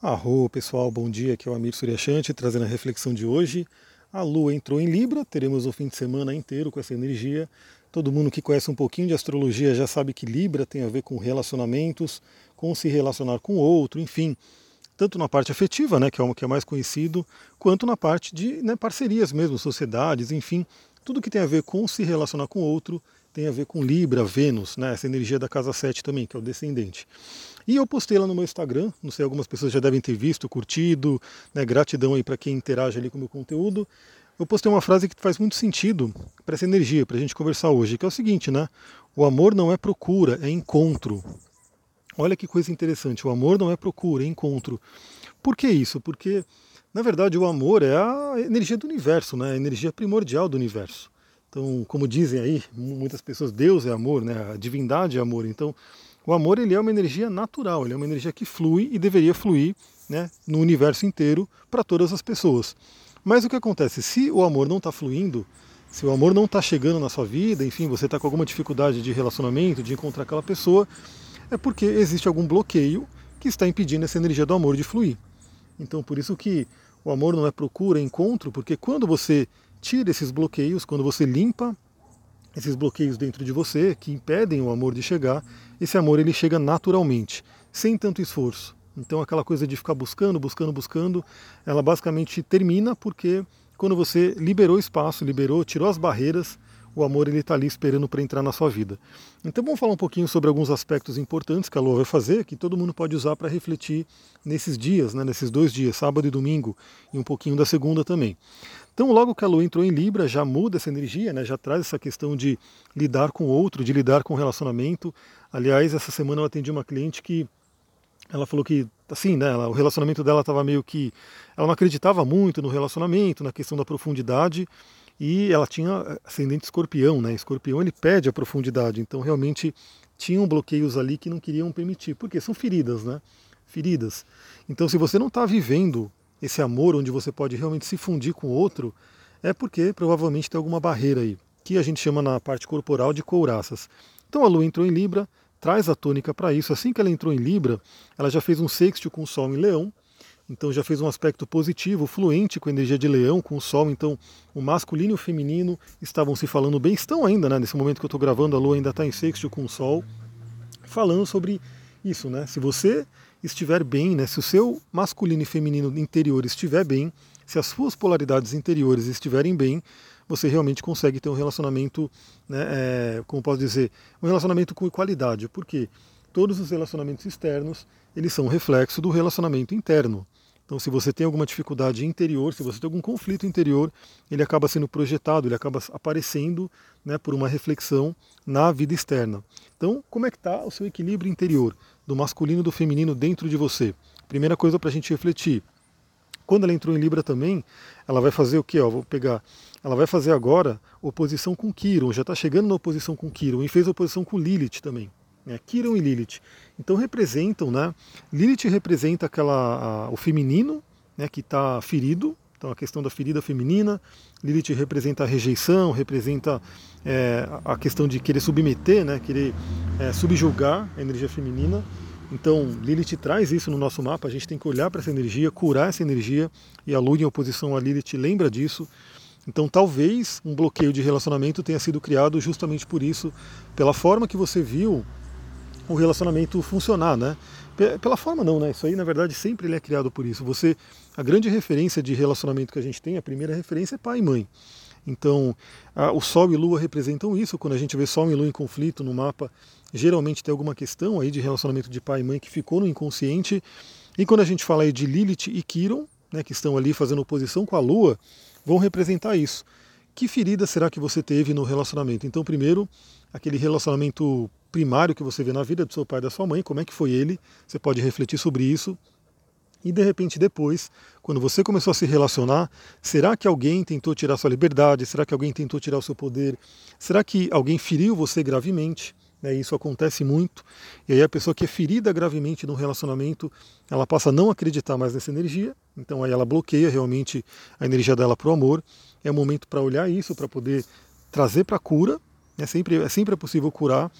Arro, pessoal, bom dia. Aqui é o Amir Suryashanti trazendo a reflexão de hoje. A Lua entrou em Libra, teremos o fim de semana inteiro com essa energia. Todo mundo que conhece um pouquinho de astrologia já sabe que Libra tem a ver com relacionamentos, com se relacionar com o outro, enfim, tanto na parte afetiva, né, que é o que é mais conhecido, quanto na parte de né, parcerias mesmo, sociedades, enfim, tudo que tem a ver com se relacionar com o outro tem a ver com Libra, Vênus, né, essa energia da casa 7 também, que é o descendente. E eu postei lá no meu Instagram, não sei, algumas pessoas já devem ter visto, curtido, né, gratidão aí para quem interage ali com o meu conteúdo. Eu postei uma frase que faz muito sentido para essa energia, para a gente conversar hoje, que é o seguinte, né? O amor não é procura, é encontro. Olha que coisa interessante, o amor não é procura, é encontro. Por que isso? Porque, na verdade, o amor é a energia do universo, né? a energia primordial do universo. Então, como dizem aí, muitas pessoas, Deus é amor, né? a divindade é amor. Então, o amor ele é uma energia natural, ele é uma energia que flui e deveria fluir né, no universo inteiro para todas as pessoas. Mas o que acontece? Se o amor não está fluindo, se o amor não está chegando na sua vida, enfim, você está com alguma dificuldade de relacionamento, de encontrar aquela pessoa, é porque existe algum bloqueio que está impedindo essa energia do amor de fluir. Então, por isso que o amor não é procura, é encontro, porque quando você tira esses bloqueios, quando você limpa esses bloqueios dentro de você que impedem o amor de chegar, esse amor ele chega naturalmente, sem tanto esforço. Então aquela coisa de ficar buscando, buscando, buscando, ela basicamente termina porque quando você liberou espaço, liberou, tirou as barreiras, o amor ele está ali esperando para entrar na sua vida. Então vamos falar um pouquinho sobre alguns aspectos importantes que a Lua vai fazer, que todo mundo pode usar para refletir nesses dias, né, nesses dois dias, sábado e domingo, e um pouquinho da segunda também. Então, logo que a Lua entrou em Libra, já muda essa energia, né? já traz essa questão de lidar com o outro, de lidar com o relacionamento. Aliás, essa semana eu atendi uma cliente que ela falou que, assim, né, o relacionamento dela estava meio que. Ela não acreditava muito no relacionamento, na questão da profundidade, e ela tinha ascendente escorpião, né? Escorpião ele pede a profundidade, então realmente tinham bloqueios ali que não queriam permitir, porque são feridas, né? Feridas. Então, se você não está vivendo esse amor onde você pode realmente se fundir com o outro, é porque provavelmente tem alguma barreira aí, que a gente chama na parte corporal de couraças. Então a Lua entrou em Libra, traz a tônica para isso. Assim que ela entrou em Libra, ela já fez um sexto com o Sol em Leão, então já fez um aspecto positivo, fluente com a energia de Leão, com o Sol. Então o masculino e o feminino estavam se falando bem, estão ainda, né? Nesse momento que eu estou gravando, a Lua ainda está em sexto com o Sol, falando sobre isso, né? Se você estiver bem, né, se o seu masculino e feminino interior estiver bem, se as suas polaridades interiores estiverem bem, você realmente consegue ter um relacionamento, né, é, como posso dizer, um relacionamento com qualidade, porque todos os relacionamentos externos eles são reflexo do relacionamento interno. Então, se você tem alguma dificuldade interior, se você tem algum conflito interior, ele acaba sendo projetado, ele acaba aparecendo né, por uma reflexão na vida externa. Então, como é que está o seu equilíbrio interior, do masculino e do feminino dentro de você? Primeira coisa para a gente refletir. Quando ela entrou em Libra também, ela vai fazer o que? Vou pegar. Ela vai fazer agora oposição com Quiron, já está chegando na oposição com Quiron e fez oposição com Lilith também né, Kiron e Lilith. Então representam, né? Lilith representa aquela, a, o feminino, né, que está ferido, então a questão da ferida feminina. Lilith representa a rejeição, representa é, a questão de querer submeter, né, querer é, subjugar a energia feminina. Então Lilith traz isso no nosso mapa, a gente tem que olhar para essa energia, curar essa energia, e a Lua em oposição a Lilith lembra disso. Então talvez um bloqueio de relacionamento tenha sido criado justamente por isso, pela forma que você viu o relacionamento funcionar, né? Pela forma não, né? Isso aí na verdade sempre ele é criado por isso. Você, a grande referência de relacionamento que a gente tem, a primeira referência é pai e mãe. Então, a, o Sol e Lua representam isso. Quando a gente vê Sol e Lua em conflito no mapa, geralmente tem alguma questão aí de relacionamento de pai e mãe que ficou no inconsciente. E quando a gente fala aí de Lilith e Kiron, né, que estão ali fazendo oposição com a Lua, vão representar isso. Que ferida será que você teve no relacionamento? Então, primeiro, aquele relacionamento primário que você vê na vida do seu pai e da sua mãe, como é que foi ele, você pode refletir sobre isso. E de repente depois, quando você começou a se relacionar, será que alguém tentou tirar sua liberdade? Será que alguém tentou tirar o seu poder? Será que alguém feriu você gravemente? É, isso acontece muito. E aí a pessoa que é ferida gravemente no relacionamento, ela passa a não acreditar mais nessa energia. Então aí ela bloqueia realmente a energia dela para o amor. É o momento para olhar isso, para poder trazer para a cura. É sempre, é sempre possível curar.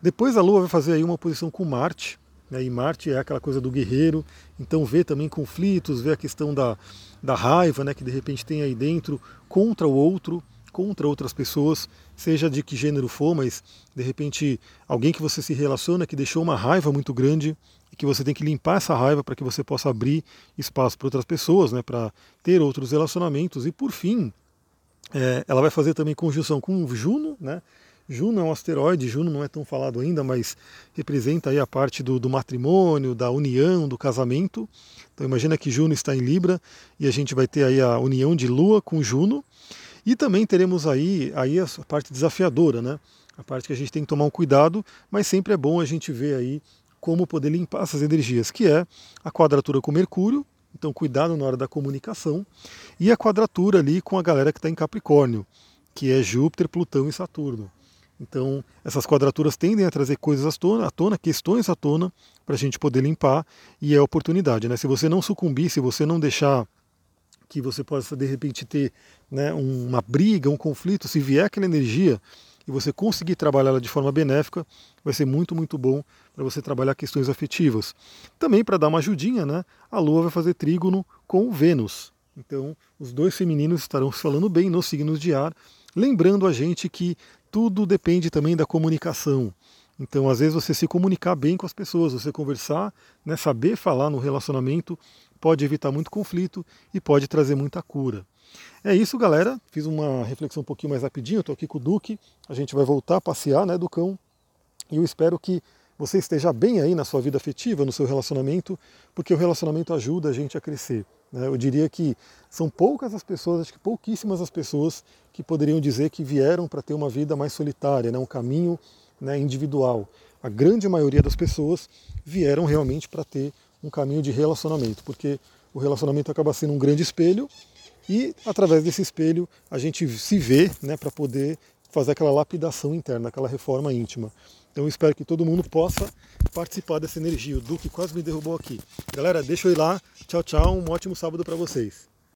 Depois a Lua vai fazer aí uma oposição com Marte. né? e Marte é aquela coisa do guerreiro, então vê também conflitos, vê a questão da, da raiva né? que de repente tem aí dentro contra o outro, contra outras pessoas, seja de que gênero for, mas de repente alguém que você se relaciona que deixou uma raiva muito grande e que você tem que limpar essa raiva para que você possa abrir espaço para outras pessoas, né, para ter outros relacionamentos e por fim é, ela vai fazer também conjunção com Juno, né? Juno é um asteroide, Juno não é tão falado ainda, mas representa aí a parte do, do, matrimônio, da união, do casamento. Então imagina que Juno está em Libra e a gente vai ter aí a união de Lua com Juno. E também teremos aí, aí a parte desafiadora, né? A parte que a gente tem que tomar um cuidado, mas sempre é bom a gente ver aí como poder limpar essas energias, que é a quadratura com Mercúrio, então cuidado na hora da comunicação, e a quadratura ali com a galera que está em Capricórnio, que é Júpiter, Plutão e Saturno. Então, essas quadraturas tendem a trazer coisas à tona, à tona questões à tona, para a gente poder limpar, e é oportunidade. Né? Se você não sucumbir, se você não deixar que você possa, de repente, ter né, uma briga, um conflito, se vier aquela energia e você conseguir trabalhá-la de forma benéfica, vai ser muito, muito bom para você trabalhar questões afetivas. Também para dar uma ajudinha, né, a Lua vai fazer trígono com Vênus. Então, os dois femininos estarão se falando bem nos signos de ar, lembrando a gente que tudo depende também da comunicação. Então, às vezes, você se comunicar bem com as pessoas, você conversar, né, saber falar no relacionamento, pode evitar muito conflito e pode trazer muita cura. É isso, galera. Fiz uma reflexão um pouquinho mais rapidinho. Estou aqui com o Duque. A gente vai voltar a passear, né, Ducão? E eu espero que você esteja bem aí na sua vida afetiva, no seu relacionamento, porque o relacionamento ajuda a gente a crescer. Né? Eu diria que são poucas as pessoas, acho que pouquíssimas as pessoas que poderiam dizer que vieram para ter uma vida mais solitária, né? um caminho né, individual. A grande maioria das pessoas vieram realmente para ter um caminho de relacionamento, porque o relacionamento acaba sendo um grande espelho e através desse espelho a gente se vê né, para poder fazer aquela lapidação interna, aquela reforma íntima. Então eu espero que todo mundo possa participar dessa energia. O Duque quase me derrubou aqui. Galera, deixa eu ir lá. Tchau, tchau. Um ótimo sábado para vocês.